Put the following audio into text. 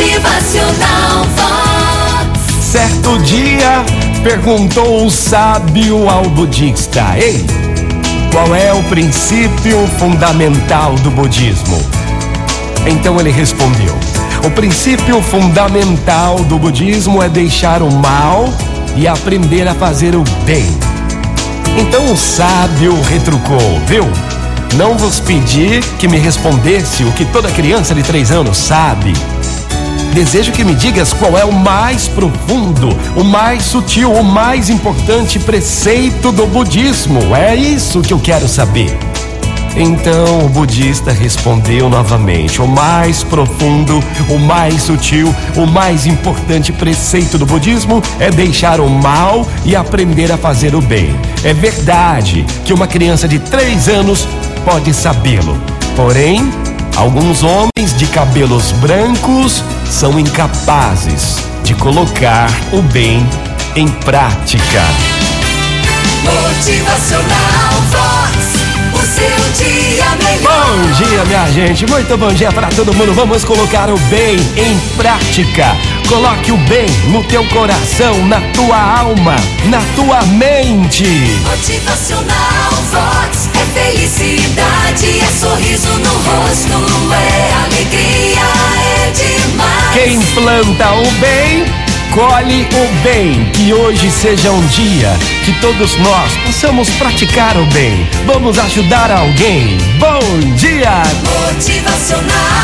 Motivacional Vox. Certo dia, perguntou o sábio ao budista: Ei, qual é o princípio fundamental do budismo? Então ele respondeu: O princípio fundamental do budismo é deixar o mal e aprender a fazer o bem. Então o sábio retrucou, viu? Não vos pedi que me respondesse o que toda criança de três anos sabe. Desejo que me digas qual é o mais profundo, o mais sutil, o mais importante preceito do budismo. É isso que eu quero saber. Então o budista respondeu novamente: o mais profundo, o mais sutil, o mais importante preceito do budismo é deixar o mal e aprender a fazer o bem. É verdade que uma criança de três anos pode sabê-lo, porém, alguns homens de cabelos brancos são incapazes de colocar o bem em prática. Motivacional Vox. O seu dia melhor. Bom dia, minha gente. Muito bom dia para todo mundo. Vamos colocar o bem em prática. Coloque o bem no teu coração, na tua alma, na tua mente. Motivacional Vox. É felicidade, é sorriso no rosto, planta o bem, colhe o bem. Que hoje seja um dia que todos nós possamos praticar o bem. Vamos ajudar alguém. Bom dia! Motivacional.